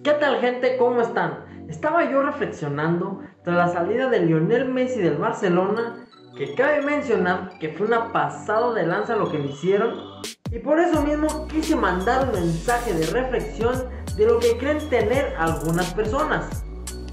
¿Qué tal gente? ¿Cómo están? Estaba yo reflexionando tras la salida de Lionel Messi del Barcelona, que cabe mencionar que fue una pasada de lanza lo que me hicieron, y por eso mismo quise mandar un mensaje de reflexión de lo que creen tener algunas personas,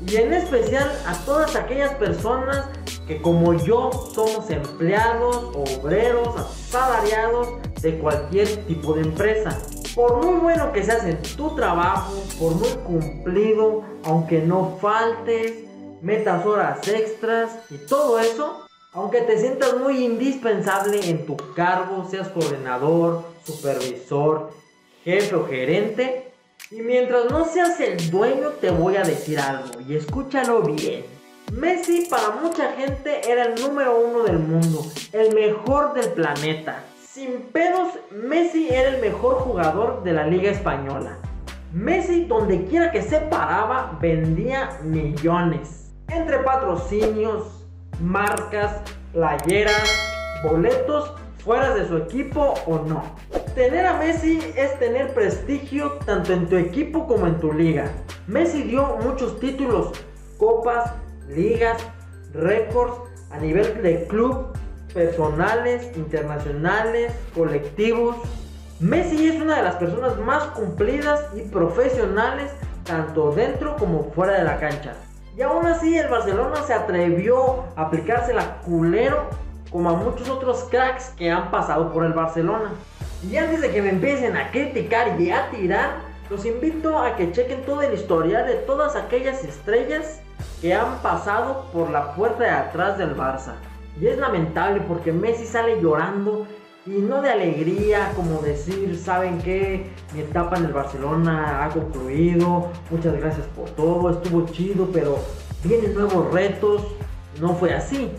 y en especial a todas aquellas personas que como yo somos empleados, obreros, asalariados de cualquier tipo de empresa. Por muy bueno que seas en tu trabajo, por muy cumplido, aunque no faltes, metas horas extras y todo eso, aunque te sientas muy indispensable en tu cargo, seas coordinador, supervisor, jefe o gerente, y mientras no seas el dueño te voy a decir algo y escúchalo bien. Messi para mucha gente era el número uno del mundo, el mejor del planeta. Sin pedos, Messi era el mejor jugador de la Liga Española. Messi, donde quiera que se paraba, vendía millones. Entre patrocinios, marcas, playeras, boletos, fuera de su equipo o no. Tener a Messi es tener prestigio tanto en tu equipo como en tu liga. Messi dio muchos títulos, copas, ligas, récords a nivel de club personales, internacionales, colectivos. Messi es una de las personas más cumplidas y profesionales tanto dentro como fuera de la cancha. Y aún así el Barcelona se atrevió a aplicársela culero como a muchos otros cracks que han pasado por el Barcelona. Y antes de que me empiecen a criticar y a tirar, los invito a que chequen todo el historial de todas aquellas estrellas que han pasado por la puerta de atrás del Barça. Y es lamentable porque Messi sale llorando y no de alegría, como decir, ¿saben qué? Mi etapa en el Barcelona ha concluido, muchas gracias por todo, estuvo chido, pero vienen nuevos retos. No fue así.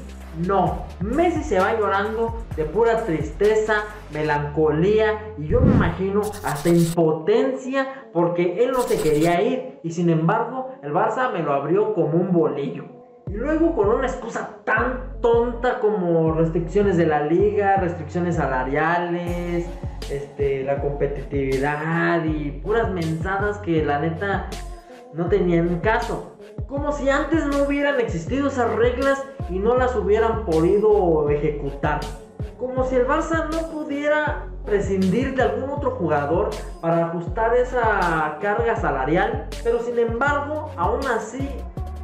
No, Messi se va llorando de pura tristeza, melancolía y yo me imagino hasta impotencia porque él no se quería ir y sin embargo el Barça me lo abrió como un bolillo. Y luego con una excusa tan tonta como restricciones de la liga, restricciones salariales, este, la competitividad y puras mensadas que la neta no tenían caso. Como si antes no hubieran existido esas reglas y no las hubieran podido ejecutar. Como si el Barça no pudiera prescindir de algún otro jugador para ajustar esa carga salarial. Pero sin embargo, aún así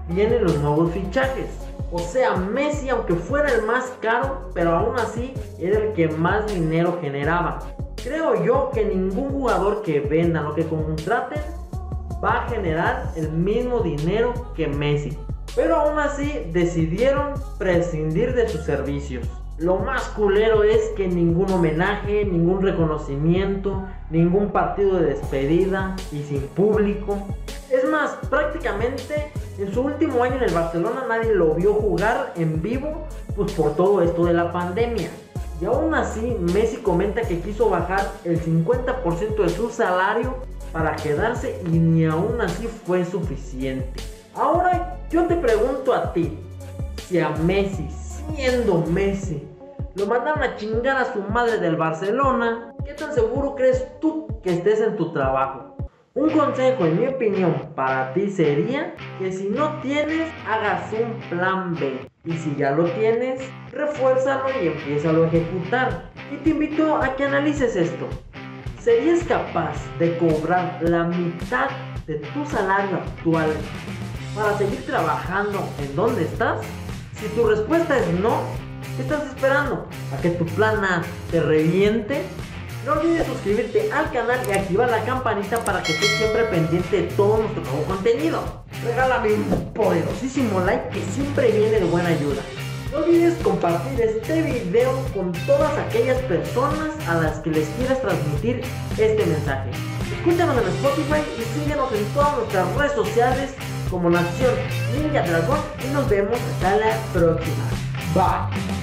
vienen los nuevos fichajes. O sea, Messi, aunque fuera el más caro, pero aún así era el que más dinero generaba. Creo yo que ningún jugador que venda o que contraten va a generar el mismo dinero que Messi. Pero aún así decidieron prescindir de sus servicios. Lo más culero es que ningún homenaje, ningún reconocimiento, ningún partido de despedida y sin público. Es más, prácticamente en su último año en el Barcelona nadie lo vio jugar en vivo, pues por todo esto de la pandemia. Y aún así, Messi comenta que quiso bajar el 50% de su salario para quedarse y ni aún así fue suficiente. Ahora yo te pregunto a ti, si a Messi, siendo Messi, lo mandaron a chingar a su madre del Barcelona, ¿qué tan seguro crees tú que estés en tu trabajo? Un consejo, en mi opinión, para ti sería que si no tienes, hagas un plan B. Y si ya lo tienes, refuérzalo y empiézalo a ejecutar. Y te invito a que analices esto. ¿Serías capaz de cobrar la mitad de tu salario actual para seguir trabajando en donde estás? Si tu respuesta es no, ¿qué estás esperando? ¿A que tu plan A te reviente? No olvides suscribirte al canal y activar la campanita para que estés siempre pendiente de todo nuestro nuevo contenido. Regálame un poderosísimo like que siempre viene de buena ayuda. No olvides compartir este video con todas aquellas personas a las que les quieras transmitir este mensaje. Escúchanos en Spotify y síguenos en todas nuestras redes sociales como Nación Ninja Dragon y nos vemos hasta la próxima. Bye.